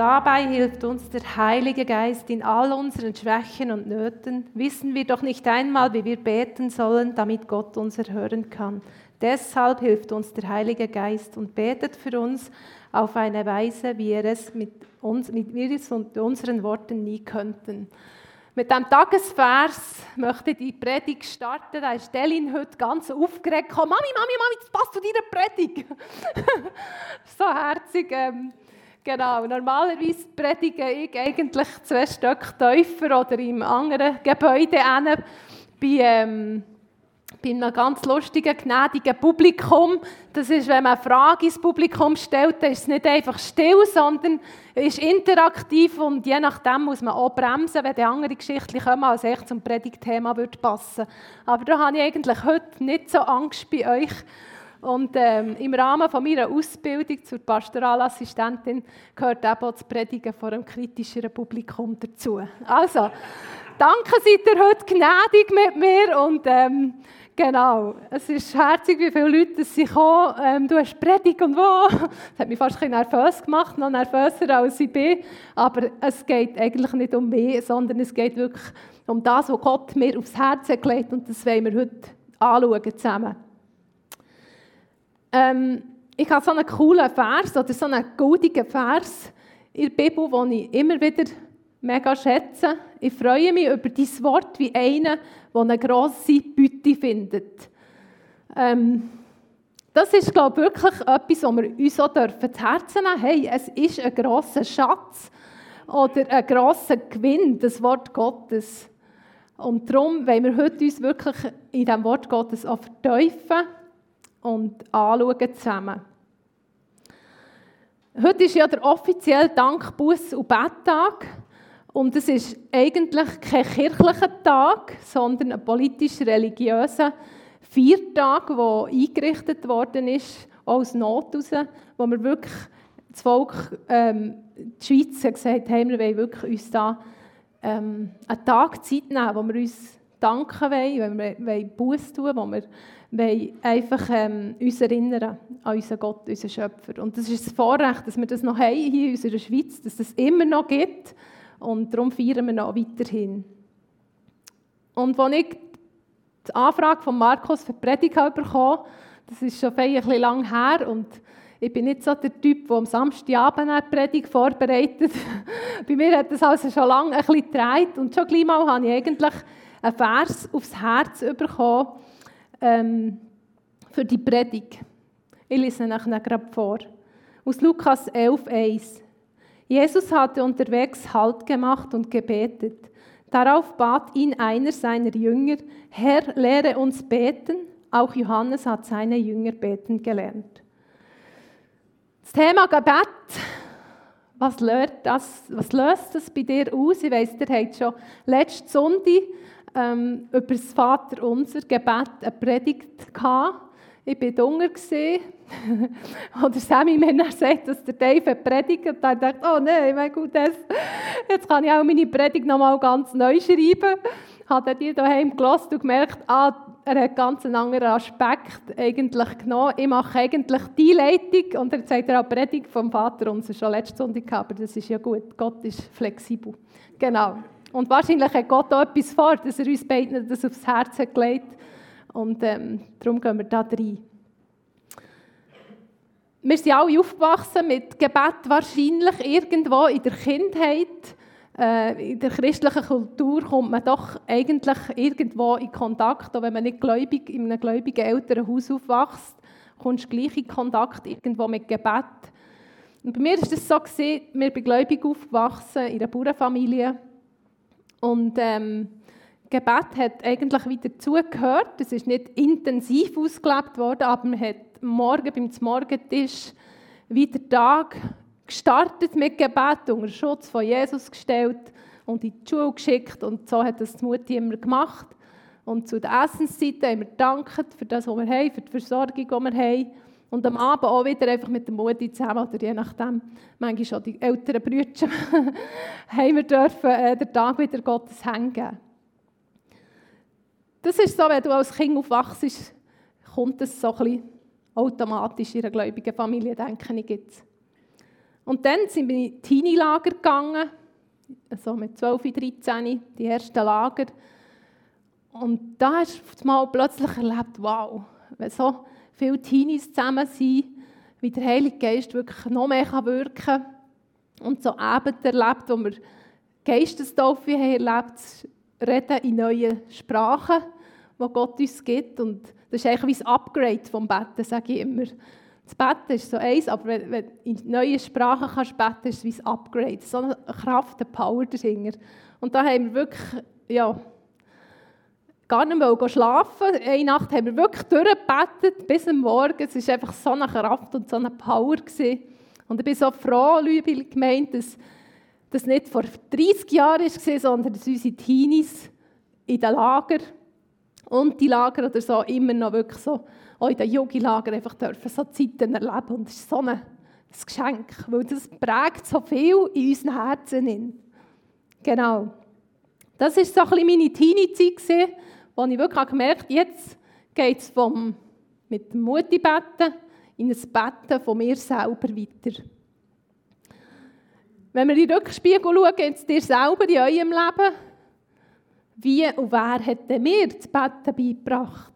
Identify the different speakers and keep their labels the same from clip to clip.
Speaker 1: dabei hilft uns der Heilige Geist in all unseren Schwächen und Nöten, wissen wir doch nicht einmal, wie wir beten sollen, damit Gott uns erhören kann. Deshalb hilft uns der Heilige Geist und betet für uns auf eine Weise, wie er es mit uns, mit wir und unseren Worten nie könnten. Mit dem Tagesvers möchte ich die Predigt starten. Da ist Delin heute ganz aufgeregt. Mami, Mami, Mami, das passt zu deiner Predigt. so herzig. Ähm, genau, normalerweise predige ich eigentlich zwei Stück tiefer oder im anderen Gebäude bei ähm, bei einem ganz lustigen, gnädigen Publikum. Das ist, wenn man eine Frage ins Publikum stellt, dann ist es nicht einfach still, sondern ist interaktiv und je nachdem muss man auch bremsen, wenn die andere Geschichte kommen, als echt zum Predigtthema würde passen. Aber da habe ich eigentlich heute nicht so Angst bei euch. Und ähm, im Rahmen von meiner Ausbildung zur Pastoralassistentin gehört eben auch das Predigen vor einem kritischeren Publikum dazu. Also, danke, seid ihr heute gnädig mit mir und ähm, Genau, es ist herzig, wie viele Leute sie kommen. Ähm, du hast Predigt und wo. Das hat mich fast ein bisschen nervös gemacht, noch nervöser als ich bin. Aber es geht eigentlich nicht um mich, sondern es geht wirklich um das, was Gott mir aufs Herz gelegt und das wollen wir heute anschauen zusammen. Ähm, ich habe so einen coolen Vers oder so einen goldigen Vers in der Bibel, den ich immer wieder mega schätze. Ich freue mich über dein Wort wie einer, der eine grosse Beute findet. Ähm, das ist, glaube ich, wirklich etwas, was wir uns auch dürfen zu Herzen nehmen Hey, es ist ein grosser Schatz oder ein grosser Gewinn, das Wort Gottes. Und darum wollen wir heute uns wirklich in diesem Wort Gottes auch verteufeln und anschauen zusammen. Heute ist ja der offizielle Dank, Buß- und Betttag. Und es ist eigentlich kein kirchlicher Tag, sondern ein politisch-religiöser Viertag, der eingerichtet worden ist, aus Not heraus, wo wir wirklich das Volk, ähm, die Schweiz, gesagt haben, wir wollen wirklich uns da ähm, einen Tag Zeit nehmen, wo wir uns danken wollen, wo wir wollen Buß tun, wo wir wollen einfach ähm, uns erinnern an unseren Gott, unseren Schöpfer. Und das ist das Vorrecht, dass wir das noch haben hier in unserer Schweiz, dass es das immer noch gibt und darum feiern wir noch weiterhin. Und als ich die Anfrage von Markus für die Predigt bekommen das ist schon ein bisschen lang her und ich bin nicht so der Typ, der am Samstagabend eine Predigt vorbereitet. Bei mir hat das also schon lange ein bisschen gedreht und schon gleich mal habe ich eigentlich einen Vers aufs Herz bekommen ähm, für die Predigt. Ich lese ihn nachher gerade vor. Aus Lukas 11, 1. Jesus hatte unterwegs Halt gemacht und gebetet. Darauf bat ihn einer seiner Jünger, Herr, lehre uns beten. Auch Johannes hat seine Jünger beten gelernt. Das Thema Gebet, was löst das, was löst das bei dir aus? Ich weiss, ihr habt schon letzte Sonntag ähm, über das Vaterunser Gebet eine Predigt gehabt. Ich war dunger. Oder Sammy dann sagt, dass der Dave predigt. Und dann dachte oh nein, mein Gott, jetzt kann ich auch meine Predigt nochmal ganz neu schreiben. Hat er die daheim gelassen und gemerkt, ah, er hat ganz einen anderen Aspekt eigentlich genommen. Ich mache eigentlich die Leitung und er sagt auch Predigt vom Vater unser schon letzte Sonntag aber das ist ja gut. Gott ist flexibel. Genau. Und wahrscheinlich hat Gott auch etwas vor, dass er uns beiden das aufs Herz hat gelegt und ähm, darum gehen wir da rein. Wir sind alle aufgewachsen mit Gebet, wahrscheinlich irgendwo in der Kindheit. Äh, in der christlichen Kultur kommt man doch eigentlich irgendwo in Kontakt, auch wenn man nicht gläubig, in einem gläubigen Elternhaus aufwächst, kommst du gleich in Kontakt irgendwo mit Gebet. Und bei mir war es so, gewesen, wir sind gläubig aufgewachsen, in einer Bauernfamilie. Und ähm, Gebet hat eigentlich wieder dazugehört. Es ist nicht intensiv ausgelebt worden, aber man hat morgen beim Morgentisch wieder Tag gestartet mit Gebet, unter Schutz von Jesus gestellt und in die Schule geschickt. Und so hat das die Mutti immer gemacht. Und zu der Essenszeit haben wir gedankt für das, was wir haben, für die Versorgung, die wir haben. Und am Abend auch wieder einfach mit der Mutti zusammen, oder je nachdem, manchmal schon die älteren Brüder, haben wir dürfen, äh, den Tag wieder Gottes hängen. Das ist so, wenn du als Kind aufwachst, kommt es so ein bisschen automatisch in einer gläubigen Familie, denke ich, gibt Und dann sind wir in Teenie-Lager gegangen, so mit 12, 13, die ersten Lager. Und da hast du mal plötzlich erlebt, wow, wenn so viele Teenies zusammen sind, wie der Heilige Geist wirklich noch mehr wirken kann. Und so Abend erlebt, wo wir Geistestaufe haben erlebt, reden in neuen Sprachen, die Gott uns gibt. Und das ist eigentlich wie ein Upgrade vom Betten, sage ich immer. Das Betten ist so eins, aber wenn, wenn du in neuen Sprachen kannst beten, ist es wie ein Upgrade. So eine Kraft, eine Power dahinter. Und da haben wir wirklich, ja, gar nicht mehr schlafen. Eine Nacht haben wir wirklich durchgebetet bis am Morgen. Es war einfach so eine Kraft und so eine Power. Gewesen. Und ich bin so froh, liebe Gemeinde, dass das nicht vor 30 Jahren war, sondern dass unsere Teenies in den Lager und die Lager oder so immer noch wirklich so, auch in den Yogi-Lager einfach dürfen so Zeiten erleben. Und das ist so ein Geschenk, weil das prägt so viel in unseren Herzen. Genau. Das war so ein bisschen meine Teenie-Zeit, wo ich wirklich gemerkt habe, jetzt geht es vom mit dem Mutti-Betten in ein Betten von mir selber weiter. Wenn wir in den Rückspiegel schauen, jetzt dir selber in eurem Leben, wie und wer hat mir das Betten beigebracht?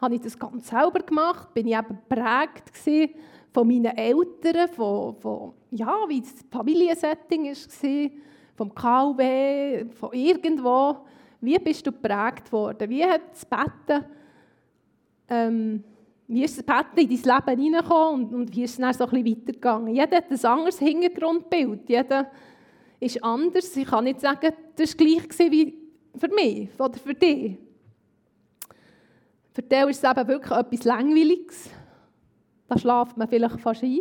Speaker 1: Habe ich das ganz selber gemacht? Bin ich eben geprägt von meinen Eltern, von, von ja, wie das Familiensetting war, vom KW, von irgendwo? Wie bist du geprägt worden? Wie hat das Betten, ähm, wie ist das Betten in dein Leben hineingekommen und, und wie ist es dann so ein bisschen weitergegangen? Jeder hat ein anderes Hintergrundbild. Jeder ist anders. Ich kann nicht sagen, das war gleich wie für mich oder für dich. Für dich ist es eben wirklich etwas Langweiliges. Da schlaft man vielleicht fast ein.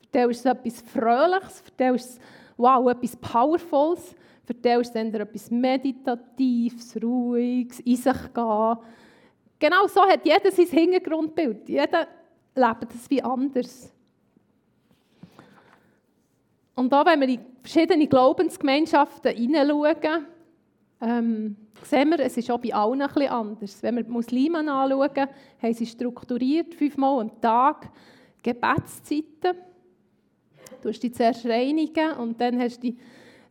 Speaker 1: Für dich ist es etwas Fröhliches. Für dich ist es wow, etwas Powervolles. Ist es etwas Meditatives, Ruhiges, in sich gehen. Genau so hat jeder sein Hintergrundbild. Jeder lebt es wie anders. Und da, wenn wir in verschiedene Glaubensgemeinschaften hineinschauen, ähm, sehen wir, es ist auch bei allen ein bisschen anders. Wenn wir die Muslime anschauen, haben sie strukturiert, fünfmal am Tag, Gebetszeiten. Du hast dich zuerst reinigen und dann hast du die,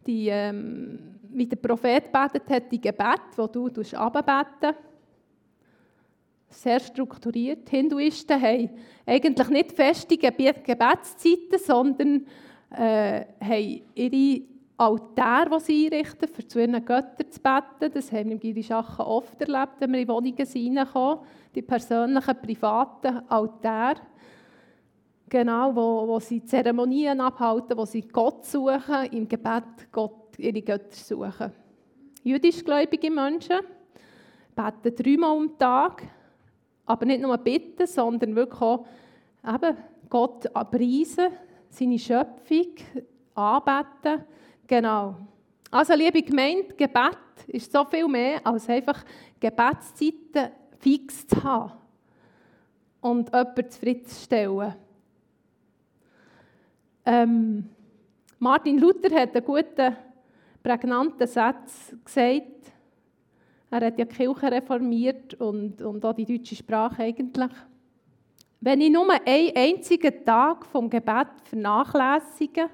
Speaker 1: die ähm, wie der Prophet betet hat, die Gebet, wo du abbeten Sehr strukturiert. Die Hinduisten haben eigentlich nicht feste Gebetszeiten, sondern äh, haben ihre Altäre, die sie einrichten, für zu ihren Göttern zu beten. Das haben wir im Girischachen oft erlebt, wenn wir in Wohnungen reinkommen. Die persönlichen, privaten Altäre. Genau, wo, wo sie Zeremonien abhalten, wo sie Gott suchen, im Gebet Gott, ihre Götter suchen. Jüdischgläubige Menschen beten dreimal am Tag, aber nicht nur bitten, sondern wirklich auch eben Gott preisen, seine Schöpfung anbeten. Genau. Also, liebe Gemeinde, Gebet ist so viel mehr als einfach Gebetszeiten fix zu haben und jemanden zufriedenzustellen. Ähm, Martin Luther hat einen guten, prägnanten Satz gesagt. Er hat ja die Kirche reformiert und, und auch die deutsche Sprache eigentlich. Wenn ich nur einen einzigen Tag vom Gebet vernachlässige,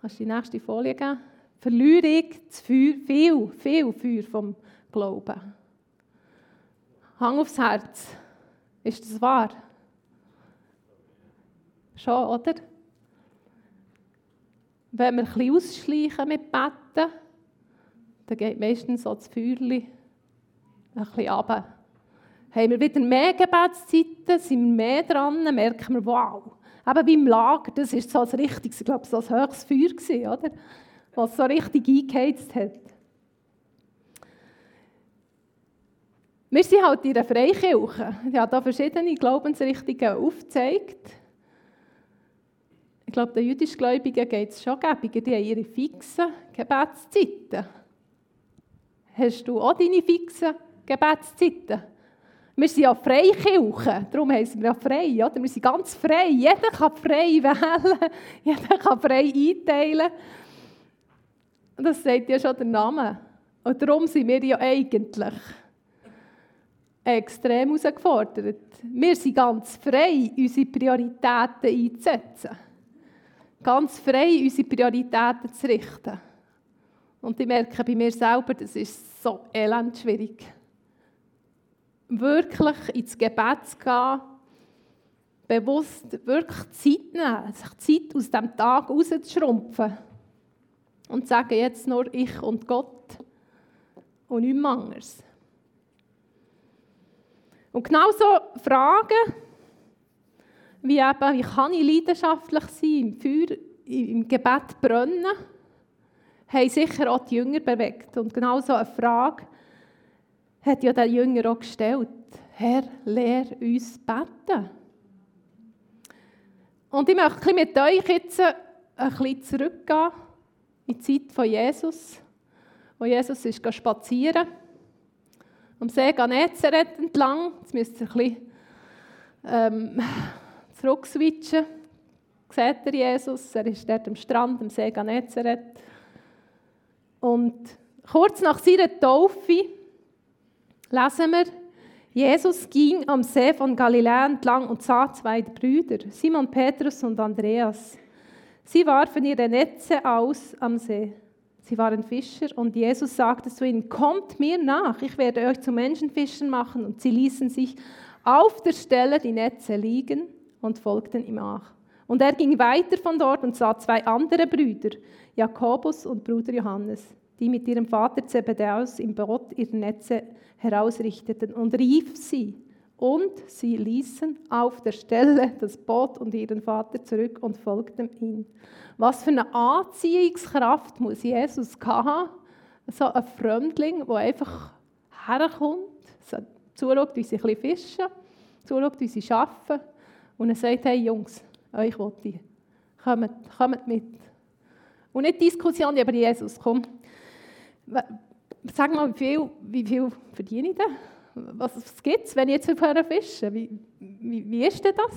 Speaker 1: kannst du die nächste Folie geben, verliere ich Feuer, viel, viel Feuer vom Glauben. Hang aufs Herz. Ist das wahr? Schon, oder? Wenn wir ein bisschen ausschleichen mit Betten, dann geht meistens so das Feuerchen ein bisschen runter haben wir wieder mehr Gebetszeiten, sind wir mehr dran, merken wir, wow. Eben wie im Lager, das war so ein richtiges, ich glaube, so ein höchstes Feuer gewesen, oder? Was so richtig eingeheizt hat. Wir sind halt in einer Freikirche. Ich habe hier verschiedene Glaubensrichtungen aufgezeigt. Ich glaube, den jüdischgläubigen geht es schon gäbiger. Die haben ihre fixen Gebetszeiten. Hast du auch deine fixen Gebetszeiten? Wir sind ja Freikirche, darum heißen wir ja frei. Oder? Wir sind ganz frei. Jeder kann frei wählen, jeder kann frei einteilen. Und das sagt ja schon der Name. Und darum sind wir ja eigentlich extrem herausgefordert. Wir sind ganz frei, unsere Prioritäten einzusetzen. Ganz frei unsere Prioritäten zu richten. Und ich merke bei mir selber, das ist so elend schwierig. Wirklich ins Gebet zu gehen, bewusst wirklich Zeit nehmen, sich Zeit aus dem Tag rauszuschrumpfen und zu sagen, jetzt nur ich und Gott und nichts anderes. Und genau so Fragen, wie eben, wie kann ich leidenschaftlich sein, im Feuer, im Gebet brennen, haben sicher auch die Jünger bewegt. Und genau so eine Frage hat ja der Jünger auch gestellt. Herr, lehr uns beten. Und ich möchte mit euch jetzt ein bisschen zurückgehen in die Zeit von Jesus, wo Jesus ist spazieren am See Genezareth entlang. Jetzt müsst ihr ein bisschen ähm, zurückswitchen. Seht ihr Jesus? Er ist dort am Strand, am See Genezareth. Und kurz nach seiner Taufe lesen wir, Jesus ging am See von Galiläa entlang und sah zwei Brüder, Simon Petrus und Andreas. Sie warfen ihre Netze aus am See. Sie waren Fischer und Jesus sagte zu ihnen, kommt mir nach, ich werde euch zu Menschenfischen machen. Und sie ließen sich auf der Stelle die Netze liegen und folgten ihm nach. Und er ging weiter von dort und sah zwei andere Brüder, Jakobus und Bruder Johannes, die mit ihrem Vater Zebedäus im Boot ihre Netze herausrichteten und rief sie. Und sie ließen auf der Stelle das Boot und ihren Vater zurück und folgten ihm. Was für eine Anziehungskraft muss Jesus haben? So ein Fremdling, der einfach herkommt, zuschaut, wie sie ein bisschen fischen, zuschaut, wie sie arbeiten und er sagt, hey Jungs, euch will ich, kommt, kommt mit. Und nicht Diskussion über Jesus, komm, Sag mal, wie viel, wie viel verdiene ich denn? Was, was gibt es, wenn ich jetzt aufhöre fischen? Wie, wie, wie ist denn das?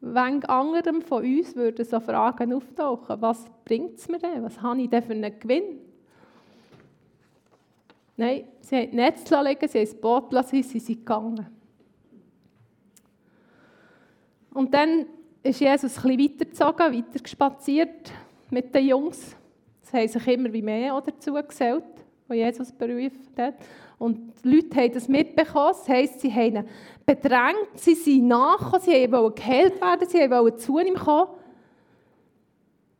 Speaker 1: Wenn anderem von uns würden so Fragen auftauchen, was bringt es mir denn? Was habe ich denn für einen Gewinn? Nein, sie haben das Netz liegen, sie haben das Boot lassen, sie sind gegangen. Und dann ist Jesus bisschen weitergezogen, weiter mit den Jungs. Es haben sich immer wie mehr dazu gesellt, die Jesus berufen hat. Und die Leute haben das mitbekommen. Das heisst, sie haben ihn bedrängt, sie sind nachgekommen, sie wollten geheilt werden, sie wollten zu ihm kommen.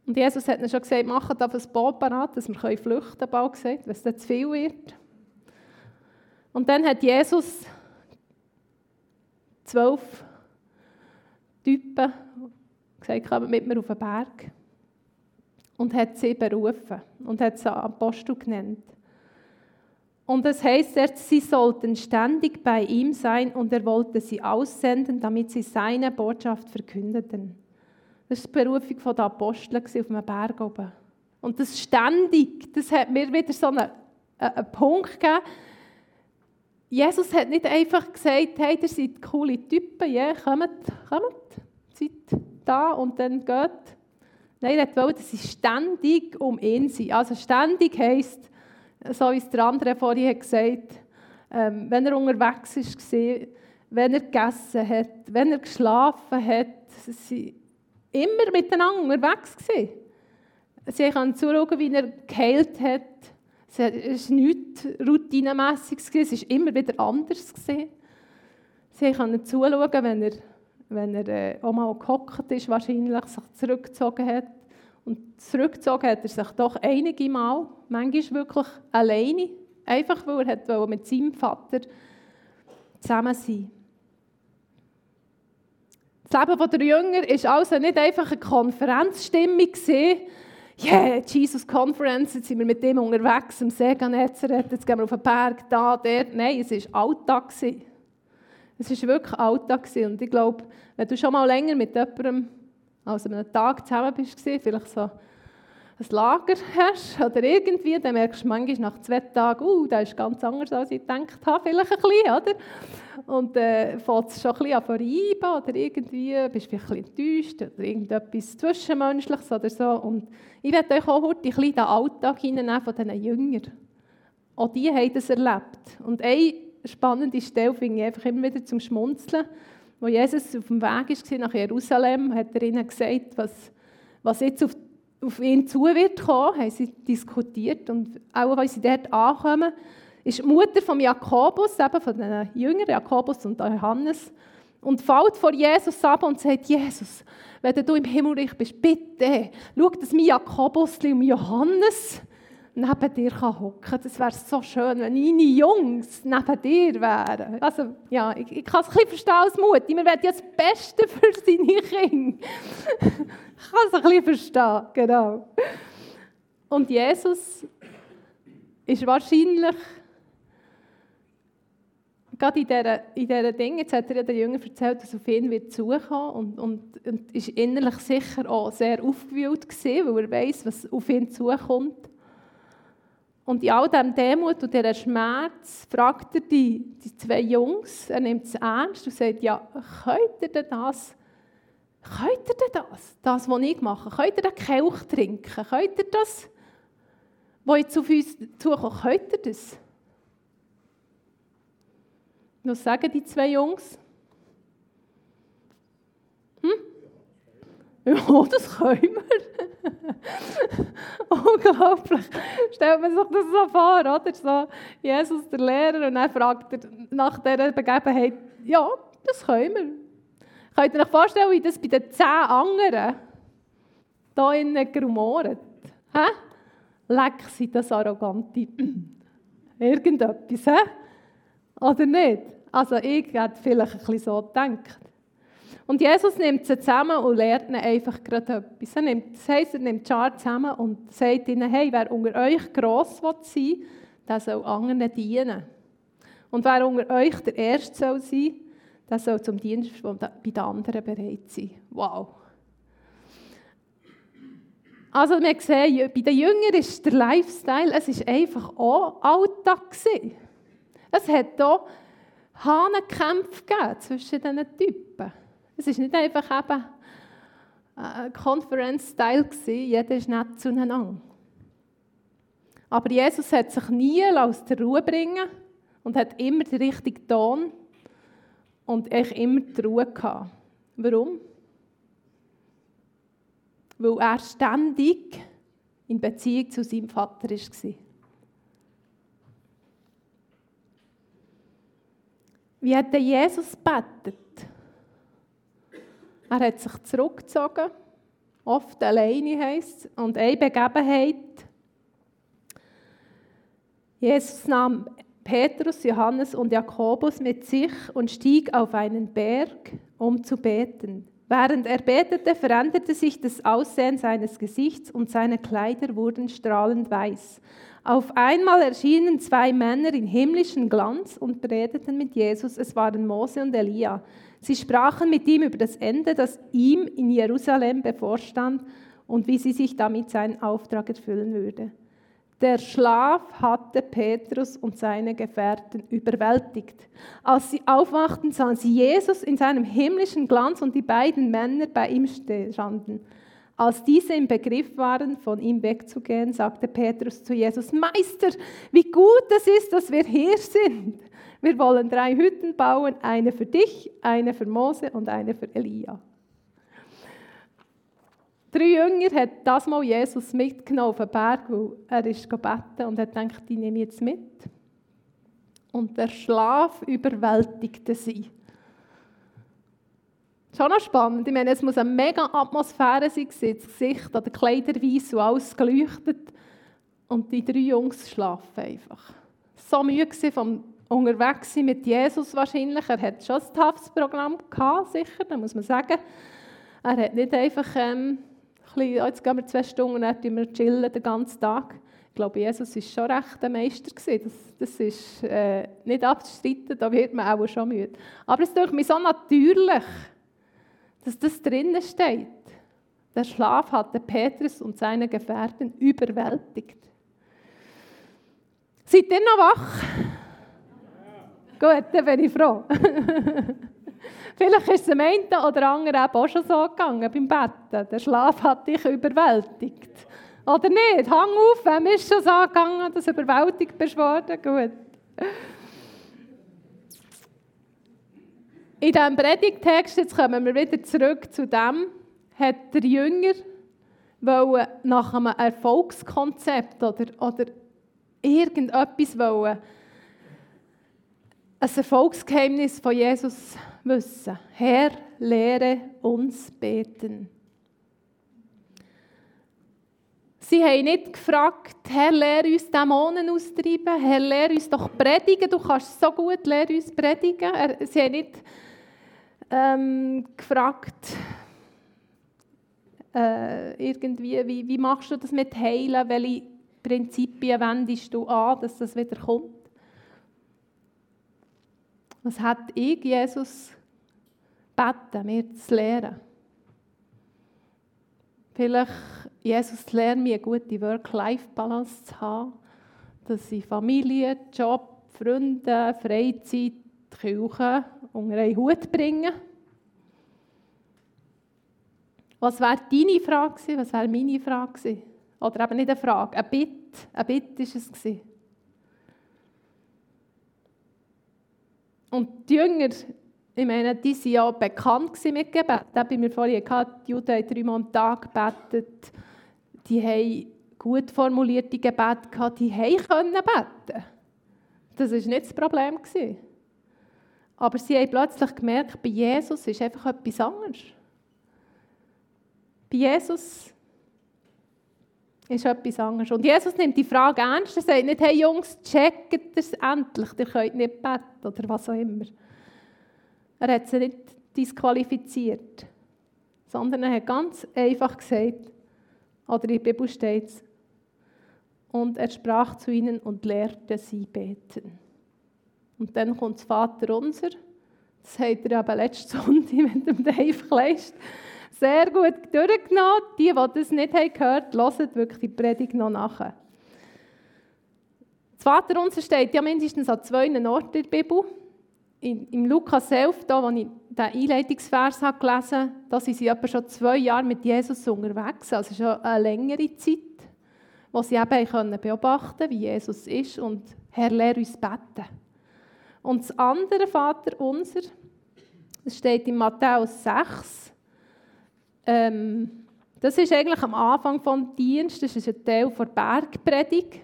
Speaker 1: Und Jesus hat ihnen schon gesagt, macht auf ein Boot parat, dass wir flüchten können, wenn es dann zu viel wird. Und dann hat Jesus zwölf Typen gesagt, kommt mit mir auf den Berg und hat sie berufen und hat sie Apostel genannt. Und es heißt sie sollten ständig bei ihm sein und er wollte sie aussenden, damit sie seine Botschaft verkündeten. Das war die Berufung der Apostel auf einem Berg oben. Und das ständig, das hat mir wieder so einen, einen Punkt gegeben. Jesus hat nicht einfach gesagt, hey, ihr seid coole Typen, ja, kommt, kommt, seid da und dann geht. Nein, er wollte, dass sie ständig um ihn sind. Also ständig heisst, so wie es der andere vorhin hat gesagt ähm, wenn er unterwegs war, wenn er gegessen hat, wenn er geschlafen hat, sie immer miteinander unterwegs. Sie können zuschauen, wie er geheilt hat. Es war nichts routinemässiges, es war immer wieder anders. Sie können zuschauen, wenn er wenn er äh, auch mal gehockt ist, wahrscheinlich sich zurückgezogen hat. Und zurückgezogen hat er sich doch einige Mal, manchmal wirklich alleine, einfach weil er hat mit seinem Vater zusammen sein Das Leben der Jünger war also nicht einfach eine Konferenzstimmung, yeah, Jesus Conference, jetzt sind wir mit dem unterwegs, am See Genezareth, jetzt gehen wir auf den Berg, da, dort. Nein, es war Alltag. Es war wirklich Alltag. Und ich glaube, wenn du schon mal länger mit jemandem als einem Tag zusammen bist, vielleicht so ein Lager hast oder irgendwie, dann merkst du manchmal nach zwei Tagen, uh, das ist ganz anders, als ich gedacht habe, vielleicht ein bisschen, oder? Und dann äh, fängt es schon ein bisschen an vorbei oder irgendwie bist du ein bisschen enttäuscht oder irgendetwas Zwischenmenschliches oder so. Und ich werde euch auch heute ein bisschen den Alltag hineinnehmen von diesen Jüngern. Auch die haben das erlebt. Und eine spannende Stelle finde ich einfach immer wieder zum Schmunzeln. Als Jesus auf dem Weg war nach Jerusalem, hat er ihnen gesagt, was, was jetzt auf, auf ihn zu wird kommen. Haben sie diskutiert. Und auch als sie dort ankommen, ist die Mutter von Jakobus, eben von den Jüngern, Jakobus und Johannes, und fällt vor Jesus ab und sagt, Jesus, wenn du im Himmelreich bist, bitte, schau, dass mein Jakobus und Johannes neben dir hocken kann. Das wäre so schön, wenn meine Jungs neben dir wären. Also, ja, ich, ich kann es ein bisschen verstehen als Mutti. Man will ja das Beste für seine Kinder. ich kann es ein bisschen verstehen, genau. Und Jesus ist wahrscheinlich gerade in dieser, in dieser jetzt hat er ja den Jüngern erzählt, dass auf ihn wird zukommen und, und, und ist innerlich sicher auch sehr aufgewühlt gewesen, weil er weiß, was auf ihn zukommt. Und in all diesem Demut und diesem Schmerz fragt er die, die zwei Jungs, er nimmt es ernst und sagt, ja, könnt ihr denn das, könnt ihr denn das, das, was ich mache, könnt ihr den Kelch trinken, könnt ihr das, was jetzt auf uns zukommt, könnt ihr das? Was sagen die zwei Jungs? Hm? Ja, das können wir. Unglaublich. Stellt man sich das so vor, oder? So, Jesus, der Lehrer, und dann fragt er nach dieser Begebenheit, ja, das können wir. Könnt ihr euch vorstellen, wie das bei den zehn anderen hier innen gerumoret? Hä? Leck, sind das arrogante irgendetwas, hä? Oder nicht? Also ich hätte vielleicht ein bisschen so gedacht. Und Jesus nimmt sie zusammen und lehrt ihnen einfach gerade etwas. Er nimmt, das heisst, er nimmt die Schar zusammen und sagt ihnen, hey, wer unter euch gross sein will, der soll anderen dienen. Und wer unter euch der Erste soll sein, der soll zum Dienst bei den anderen bereit sein. Wow. Also wir sehen, bei den Jüngern ist der Lifestyle, es ist einfach auch Alltag. Es hat auch Hahnenkämpfe gegeben zwischen diesen Typen. Es war nicht einfach eben ein Conference-Style, jeder ist nett zueinander. Aber Jesus hat sich nie aus der Ruhe bringen und hat immer den richtigen Ton und echt immer die Ruhe gehabt. Warum? Weil er ständig in Beziehung zu seinem Vater war. Wie hat Jesus betet? Er hat sich zurückgezogen, oft alleine heisst es. Und eine Begebenheit, Jesus nahm Petrus, Johannes und Jakobus mit sich und stieg auf einen Berg, um zu beten. Während er betete, veränderte sich das Aussehen seines Gesichts und seine Kleider wurden strahlend weiß. Auf einmal erschienen zwei Männer in himmlischen Glanz und redeten mit Jesus. Es waren Mose und Elia. Sie sprachen mit ihm über das Ende, das ihm in Jerusalem bevorstand und wie sie sich damit seinen Auftrag erfüllen würde. Der Schlaf hatte Petrus und seine Gefährten überwältigt. Als sie aufwachten, sahen sie Jesus in seinem himmlischen Glanz und die beiden Männer bei ihm standen. Als diese im Begriff waren, von ihm wegzugehen, sagte Petrus zu Jesus, Meister, wie gut es ist, dass wir hier sind. Wir wollen drei Hütten bauen, eine für dich, eine für Mose und eine für Elia. Drei Jünger hat das mal Jesus mitgenommen auf den Berg, weil er ist und hat gedacht, die nehme ich jetzt mit. Und der Schlaf überwältigte sie. Schon noch spannend. Ich meine, es muss eine mega Atmosphäre sein, das Gesicht an den Kleiderweise und alles geleuchtet. Und die drei Jungs schlafen einfach. So müde vom unterwegs mit Jesus wahrscheinlich. Er hat schon ein toughes Programm gehabt, sicher, da muss man sagen. Er hat nicht einfach, ähm, bisschen, jetzt gehen wir zwei Stunden und dann wir chillen den ganzen Tag. Ich glaube, Jesus war schon recht ein Meister. Das, das ist äh, nicht abzustreiten, da wird man auch schon müde. Aber es ist mich so natürlich, dass das drinnen steht. Der Schlaf hatte Petrus und seine Gefährten überwältigt. Seid ihr noch wach? Gut, dann bin ich froh. Vielleicht ist es dem einen oder anderen auch schon so gegangen beim Betten. Der Schlaf hat dich überwältigt. Oder nicht? Hang auf, wem ist schon so gegangen, dass überwältigt bist worden? Gut. In diesem Predigtext, jetzt kommen wir wieder zurück zu dem, hat der Jünger nach einem Erfolgskonzept oder, oder irgendetwas wollen, ein Erfolgsgeheimnis von Jesus wissen. Herr, lehre uns beten. Sie haben nicht gefragt, Herr, lehre uns Dämonen austreiben, Herr, lehre uns doch predigen, du kannst so gut, lehre uns predigen. Sie haben nicht ähm, gefragt, äh, irgendwie, wie, wie machst du das mit Heilen, welche Prinzipien wendest du an, dass das wieder kommt. Was hat ich, Jesus, beten, mir zu lehren? Vielleicht Jesus lernt mir eine gute Work-Life-Balance zu haben, dass ich Familie, Job, Freunde, Freizeit, Kirche unter einen Hut bringe. Was wäre deine Frage gewesen? Was wäre meine Frage gewesen? Oder eben nicht eine Frage, ein Bitt. Ein Bitt war es. Gewesen. Und die Jünger ich meine, die waren ja bekannt mit Gebet. Da haben wir vorhin gehabt, die Juden haben dreimal am Tag gebetet. Die haben gut formulierte Gebete gehabt, die können beten. Das war nicht das Problem. Aber sie haben plötzlich gemerkt, bei Jesus ist einfach etwas anderes. Bei Jesus ist etwas anderes. Und Jesus nimmt die Frage ernst. Er sagt nicht, hey Jungs, checkt es endlich, ihr könnt nicht beten oder was auch immer. Er hat sie nicht disqualifiziert, sondern er hat ganz einfach gesagt, oder in der Bibel steht es, und er sprach zu ihnen und lehrte sie beten. Und dann kommt das Vater unser, das hat er aber letzte Sonntag mit dem Dave Kleist sehr gut durchgenommen. Die, die das nicht haben gehört haben, hören wirklich die Predigt noch nachher. Das Vater unser steht ja mindestens an zwei Orten in der Bibel im Lukas 11, da, als ich den Einleitungsvers gelesen habe, da sind sie etwa schon zwei Jahre mit Jesus unterwegs, also schon eine längere Zeit, wo sie eben können beobachten wie Jesus ist und Herr, lehre uns beten. Und das andere Vater unser, das steht in Matthäus 6, ähm, das ist eigentlich am Anfang des Dienstes, das ist ein Teil der Bergpredigt,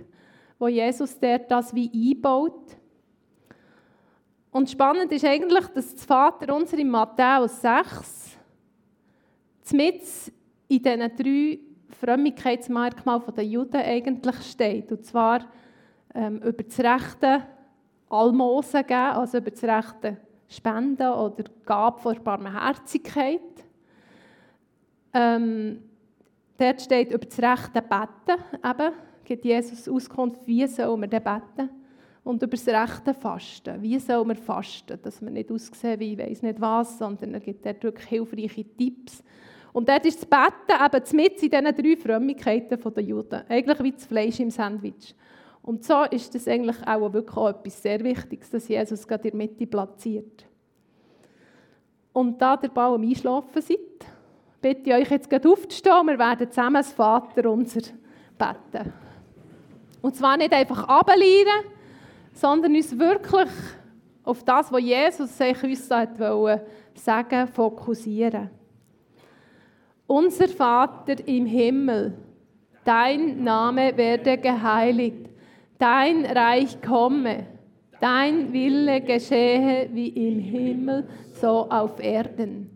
Speaker 1: wo Jesus das wie einbaut. Und spannend ist eigentlich, dass das Vater unser in Matthäus 6 mit in diesen drei Frömmigkeitsmerkmalen der Juden eigentlich steht. Und zwar ähm, über das rechte Almosen geben, also über das rechte Spenden oder Gabe von Barmherzigkeit. Ähm, dort steht über das rechte Betten, eben, gibt Jesus Auskunft, wie soll man denn beten und über das rechte Fasten. Wie soll man fasten, dass man nicht aussehen wie ich weiß nicht was, sondern er gibt dort wirklich hilfreiche Tipps. Und dort ist das Betten eben mit in diesen drei Frömmigkeiten der Juden. Eigentlich wie das Fleisch im Sandwich. Und so ist das eigentlich auch wirklich auch etwas sehr Wichtiges, dass Jesus gerade in der Mitte platziert. Und da der Ball am Einschlafen seid, bitte euch jetzt gerade aufzustehen. Wir werden zusammen das Vater unser beten. Und zwar nicht einfach runterlieren, sondern uns wirklich auf das, was Jesus sich uns wollte, sagen, fokussieren. Unser Vater im Himmel, dein Name werde geheiligt, dein Reich komme, dein Wille geschehe wie im Himmel, so auf Erden.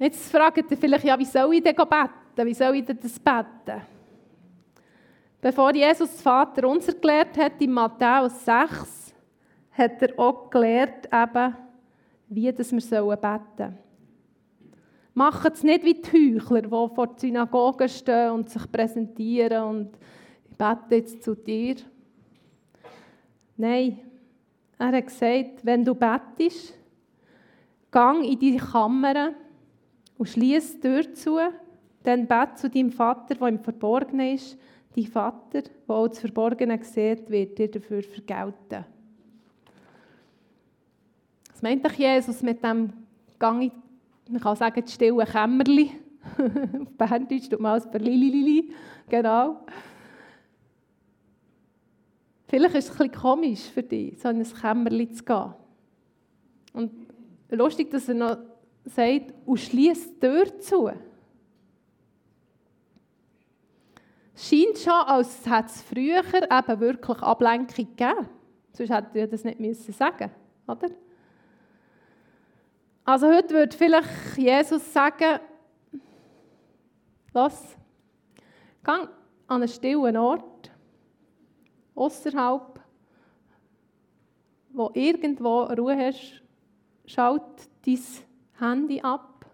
Speaker 1: Jetzt fragt ihr vielleicht, ja, wie soll ich denn beten? Wie soll ich denn das beten? Bevor Jesus das Vater unser gelehrt hat, in Matthäus 6, hat er auch gelehrt, eben, wie das wir beten sollen. Macht es nicht wie die Heuchler, die vor der Synagoge stehen und sich präsentieren und ich bete jetzt zu dir. Nein, er hat gesagt, wenn du betest, gang in die Kammer und schließ die Tür zu, dann bett zu deinem Vater, der im Verborgenen ist. Dein Vater, der auch das Verborgene sieht, wird dir dafür vergelten. Was meint doch Jesus mit dem Gang, man kann sagen, das stille Kämmerli? Auf Berndeutsch tut man als Berlililili, genau. Vielleicht ist es ein bisschen komisch für dich, so in ein Kämmerli zu gehen. Und lustig, dass er noch sagt, und schließt die Tür zu. Scheint schon, als hätte es früher eben wirklich Ablenkung gegeben. Sonst hätte er das nicht sagen oder? Also heute würde vielleicht Jesus sagen, lass, geh an einen stillen Ort, außerhalb, wo irgendwo Ruhe hast, schalt dein Handy ab,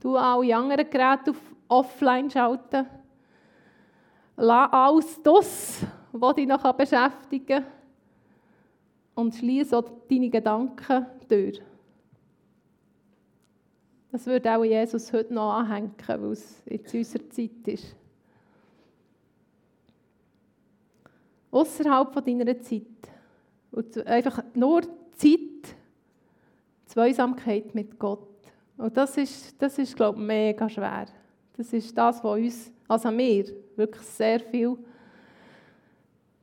Speaker 1: du alle anderen Geräte auf offline schalten, lass alles das, was dich noch beschäftigen kann, und schließe auch deine Gedanken durch. Das würde auch Jesus heute noch anhängen, weil es jetzt unserer Zeit ist. Außerhalb deiner Zeit. Und einfach nur Zeit, Zweisamkeit mit Gott. Und das ist, das ist glaube ich, mega schwer. Das ist das, was uns, also mir, wirklich sehr viel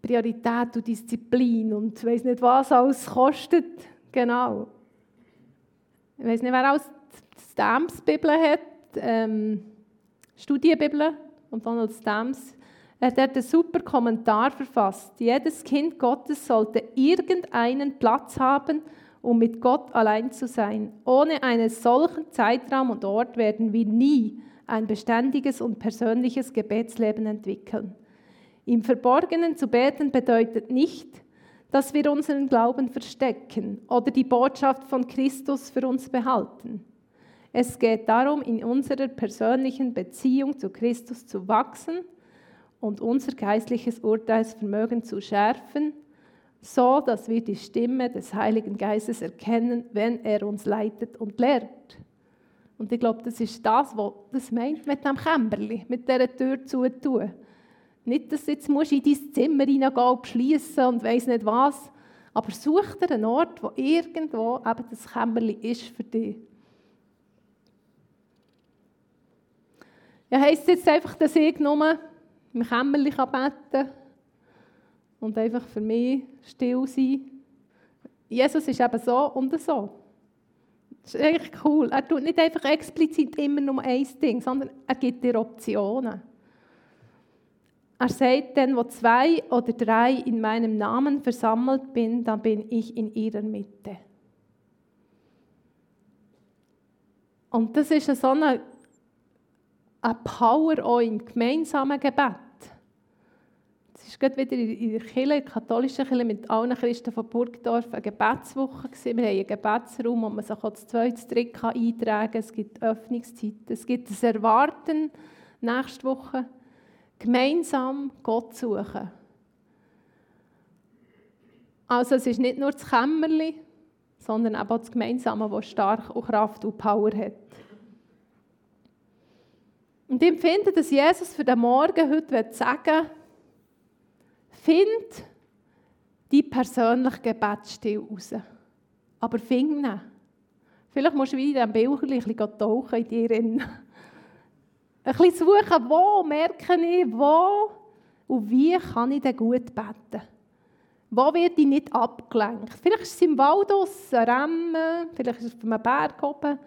Speaker 1: Priorität und Disziplin und ich weiß nicht, was alles kostet. Genau. Ich weiß nicht, wer alles die Stamps-Bibel hat, ähm, Studienbibel und Donald Stamps. Er hat einen super Kommentar verfasst. Jedes Kind Gottes sollte irgendeinen Platz haben, um mit Gott allein zu sein. Ohne einen solchen Zeitraum und Ort werden wir nie ein beständiges und persönliches Gebetsleben entwickeln. Im Verborgenen zu beten bedeutet nicht, dass wir unseren Glauben verstecken oder die Botschaft von Christus für uns behalten. Es geht darum, in unserer persönlichen Beziehung zu Christus zu wachsen und unser geistliches Urteilsvermögen zu schärfen, so dass wir die Stimme des Heiligen Geistes erkennen, wenn er uns leitet und lehrt. Und ich glaube, das ist das, was das meint mit dem Kämmerli, mit dieser Tür zu tun. Nicht, dass jetzt musst in dein Zimmer reingehen und beschließen und weiss nicht was, aber such dir einen Ort, wo irgendwo eben das Kämmerli ist für dich. Ja, heisst jetzt einfach, dass ich nur im Kämmerchen beten kann und einfach für mich still sein? Jesus ist eben so und so. Das ist eigentlich cool. Er tut nicht einfach explizit immer nur ein Ding, sondern er gibt dir Optionen. Er sagt dann, wo zwei oder drei in meinem Namen versammelt bin, dann bin ich in ihrer Mitte. Und das ist so eine eine Power auch im gemeinsamen Gebet. Es ist gerade wieder in der Kirche, in der katholischen Kirche, mit allen Christen von Burgdorf eine Gebetswoche. Wir haben einen Gebetsraum, wo man sich auch das zweite, dritte eintragen kann. Es gibt Öffnungszeiten. Es gibt das Erwarten, nächste Woche gemeinsam Gott suchen. Also es ist nicht nur das Kämmerli, sondern auch das Gemeinsame, das stark und Kraft und Power hat. Und ich empfinde, dass Jesus für den Morgen heute sagen will, find die persönliche Gebetsstil raus. Aber find ihn. Vielleicht musst du wieder in diesem Bild ein bisschen tauchen in dir. Ein bisschen suchen, wo merke ich, wo und wie kann ich denn gut beten. Wo wird ich nicht abgelenkt? Vielleicht ist es im Wald draussen, Rennen, vielleicht ist es auf einem Berg oben.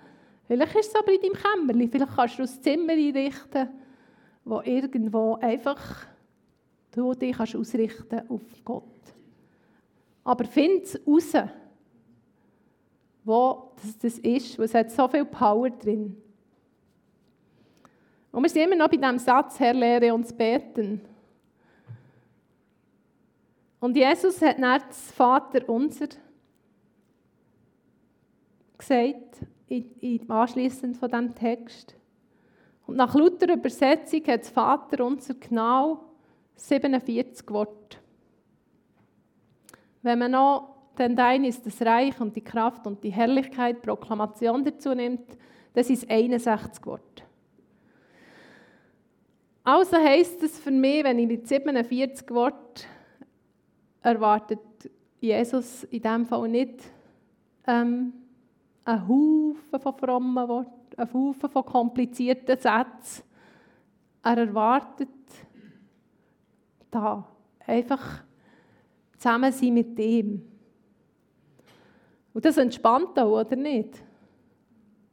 Speaker 1: Vielleicht ist es aber in deinem Kämmerchen. Vielleicht kannst du ein Zimmer einrichten, wo irgendwo einfach du dich kannst ausrichten auf Gott. Aber find es raus, wo das, das ist, weil es hat so viel Power drin. Und wir sind immer noch bei diesem Satz, Herr, lehre uns beten. Und Jesus hat dann das Vater unser gesagt anschließend von diesem Text. Und nach lauter Übersetzung hat das Vater unser genau 47 Worte. Wenn man noch denn dein ist das Reich und die Kraft und die Herrlichkeit, Proklamation dazu nimmt, das ist 61 Worte. Also heisst es für mich, wenn ich mit 47 Worten erwartet Jesus in diesem Fall nicht ähm, einen Haufen von frommen Worten, einen Haufen von komplizierten Sätzen. Er erwartet da einfach zusammen sein mit ihm. Und das entspannt auch, oder nicht?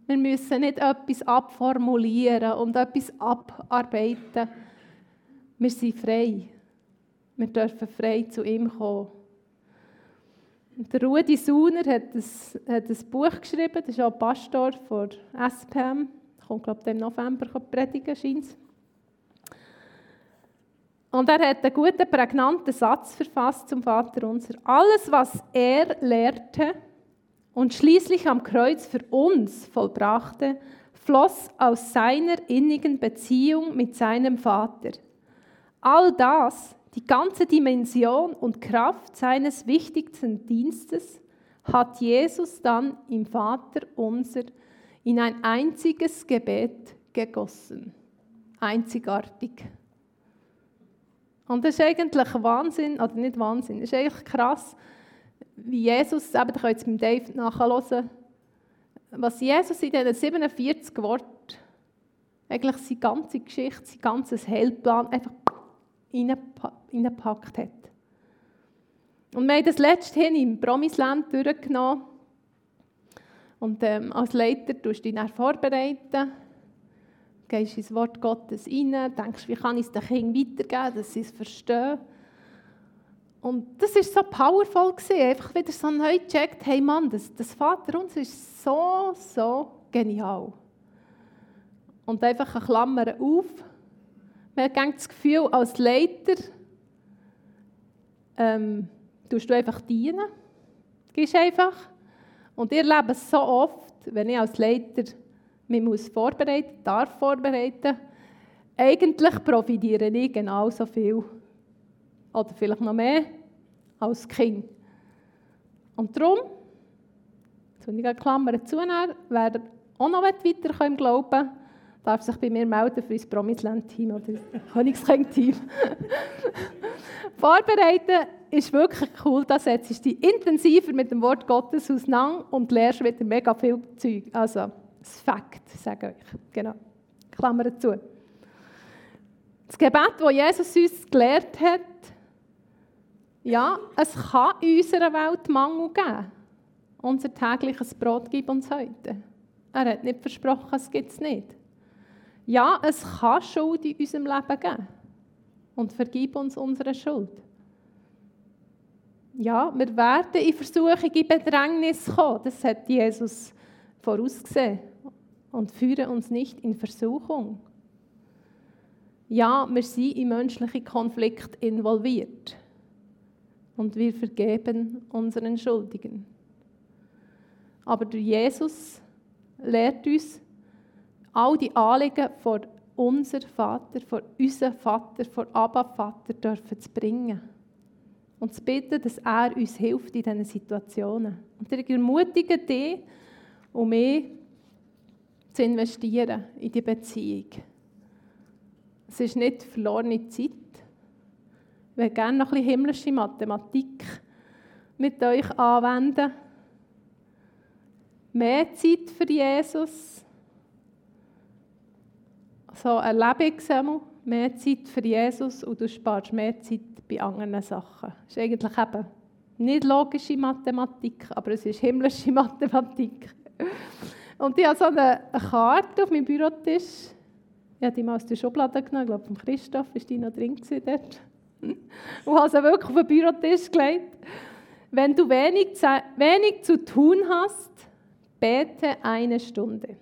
Speaker 1: Wir müssen nicht etwas abformulieren und etwas abarbeiten. Wir sind frei. Wir dürfen frei zu ihm kommen. Und der Rudi Sauner hat ein, hat ein Buch geschrieben, das ist auch Pastor von SPM. Kommt, glaube ich, im November predigen, scheint Und er hat einen guten, prägnanten Satz verfasst zum Vater unser. Alles, was er lehrte, und schließlich am Kreuz für uns vollbrachte, floss aus seiner innigen Beziehung mit seinem Vater. All das, die ganze Dimension und Kraft seines wichtigsten Dienstes, hat Jesus dann im Vater unser in ein einziges Gebet gegossen. Einzigartig. Und das ist eigentlich Wahnsinn, oder nicht Wahnsinn, das ist eigentlich krass, wie Jesus, eben, da könnt ihr mit Dave nachhören, was Jesus in diesen 47 Worten, eigentlich seine ganze Geschichte, sein ganzes Heilplan einfach reingepackt hat. Und wir haben das letzte im Promisland durchgenommen. Und ähm, als Leiter tust du dich vorbereiten, gehst ins Wort Gottes rein, denkst, wie kann ich es den Kindern weitergeben, dass sie es verstehen. Und das war so powerful, gewesen. einfach wieder so neu gecheckt, hey Mann, das, das Vater uns ist so, so genial. Und einfach eine Klammer auf. Man hat das Gefühl, als Leiter ähm, tust du einfach dienen. Gehst einfach. Und ihr lebt es so oft, wenn ich als Leiter mich muss vorbereiten darf vorbereiten, eigentlich profitiere ich genauso viel oder vielleicht noch mehr als Kind. Und darum, jetzt ich eine Klammer zunehmen, wer auch noch weiter im Glauben darf sich bei mir melden für das Promisland-Team oder das Königskind-Team. Vorbereiten ist wirklich cool, da setzt dich intensiver mit dem Wort Gottes auseinander und lernst wieder mega viel Zeug. Also, das Fakt, sage ich. Genau. Klammer dazu. Das Gebet, das Jesus uns gelehrt hat, ja, es kann in unserer Welt Mangel geben. Unser tägliches Brot gibt uns heute. Er hat nicht versprochen, es gibt es nicht. Ja, es kann Schuld in unserem Leben geben. Und vergib uns unsere Schuld. Ja, wir werden in Versuchung, in Bedrängnis kommen. Das hat Jesus vorausgesehen. Und führen uns nicht in Versuchung. Ja, wir sind in menschliche Konflikte involviert und wir vergeben unseren Schuldigen. Aber der Jesus lehrt uns, all die Anliegen vor unser Vater, vor unserem Vater, vor Abba Vater dürfen zu bringen. Und zu bitten, dass er uns hilft in diesen Situationen. Und ich ermutige dich, um mich zu investieren in die Beziehung. Es ist nicht verlorene Zeit, ich würde gerne noch ein bisschen himmlische Mathematik mit euch anwenden. Mehr Zeit für Jesus. So erlebe ich mehr Zeit für Jesus und du sparst mehr Zeit bei anderen Sachen. Das ist eigentlich eben nicht logische Mathematik, aber es ist himmlische Mathematik. Und ich habe so eine Karte auf meinem Bürotisch. Ich habe die mal aus der Schublade genommen, ich glaube, von Christoph war die noch drin dort und habe sie wirklich auf den Bürotisch gelegt. Wenn du wenig, wenig zu tun hast, bete eine Stunde.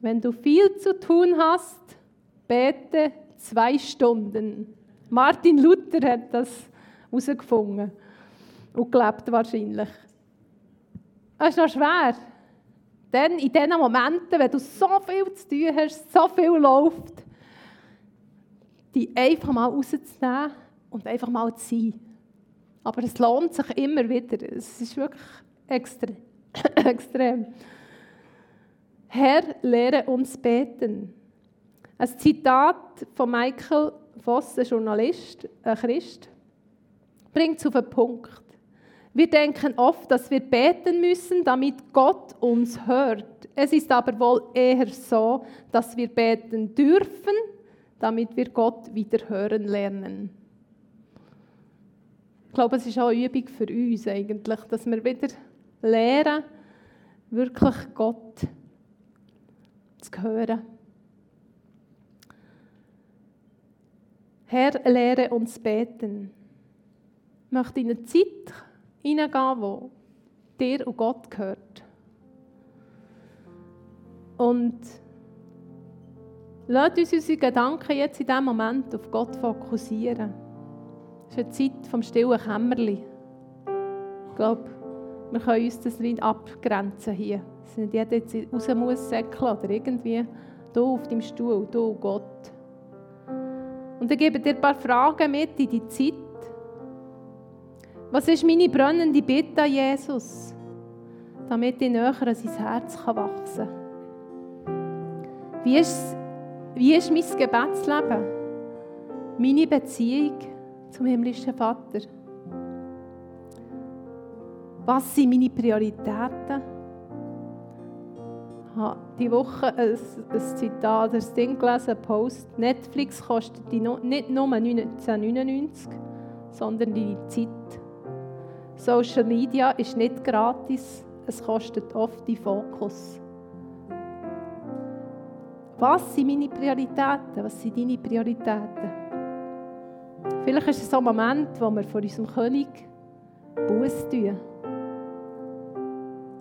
Speaker 1: Wenn du viel zu tun hast, bete zwei Stunden. Martin Luther hat das herausgefunden und gelebt wahrscheinlich. Das ist noch schwer. Denn in diesen Momenten, wenn du so viel zu tun hast, so viel läuft, die einfach mal rauszunehmen und einfach mal zu sein. Aber es lohnt sich immer wieder. Es ist wirklich extrem. extrem. Herr, lehre uns beten. Ein Zitat von Michael Voss, ein Journalist, ein Christ, bringt es auf den Punkt. Wir denken oft, dass wir beten müssen, damit Gott uns hört. Es ist aber wohl eher so, dass wir beten dürfen, damit wir Gott wieder hören lernen. Ich glaube, es ist auch eine Übung für uns eigentlich, dass wir wieder lernen, wirklich Gott zu hören. Herr, lehre uns beten. Ich möchte in Zeit hineingehen, wo dir und Gott gehört. Und lasst uns unsere Gedanken jetzt in diesem Moment auf Gott fokussieren. Es ist eine Zeit vom stillen Kämmerli. Ich glaube, wir können uns das nicht abgrenzen hier. Dass nicht jeder jetzt raus muss säckeln oder irgendwie du auf deinem Stuhl, du Gott. Und ich gebe dir ein paar Fragen mit in die Zeit. Was ist meine brennende Bitte an Jesus, damit ich näher an sein Herz wachsen kann? Wie ist, wie ist mein Gebetsleben? Meine Beziehung zum himmlischen Vater? Was sind meine Prioritäten? Ich habe diese Woche ein, ein Zitat, ein Ding gelesen, Post. Netflix kostet nicht nur 1999, sondern die Zeit. Social Media ist nicht gratis, es kostet oft die Fokus. Was sind meine Prioritäten? Was sind deine Prioritäten? Vielleicht ist es so ein Moment, wo wir vor unserem König Buß tun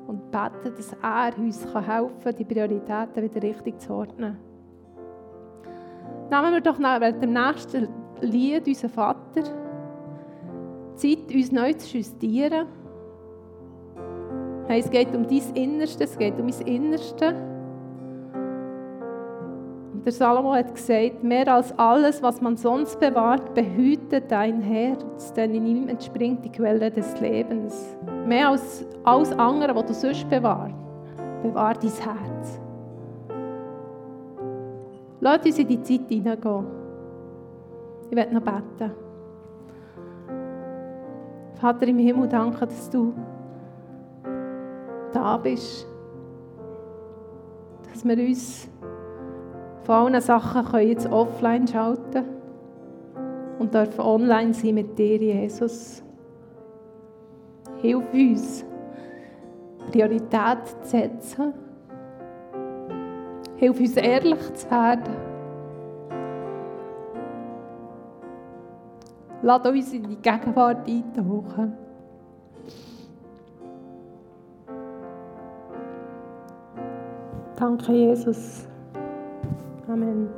Speaker 1: und beten, dass er uns helfen kann, die Prioritäten wieder richtig zu ordnen. Nehmen wir doch während dem nächsten Lied unseren Vater. Zeit, uns neu zu justieren. Hey, es geht um dein Innerste, es geht um mein Innerste. Und der Salomo hat gesagt, mehr als alles, was man sonst bewahrt, behüte dein Herz, denn in ihm entspringt die Quelle des Lebens. Mehr als alles andere, was du sonst bewahrst, bewahr dein Herz. Lass uns in die Zeit hineingehen. Ich werde noch beten. Vater im Himmel, danke, dass du da bist. Dass wir uns von allen Sachen können jetzt offline schalten und dürfen online sein mit dir, Jesus. Hilf uns, Priorität zu setzen. Hilf uns, ehrlich zu werden. Lass uns in die Gegenwart eintauchen. Danke, Jesus. Amen.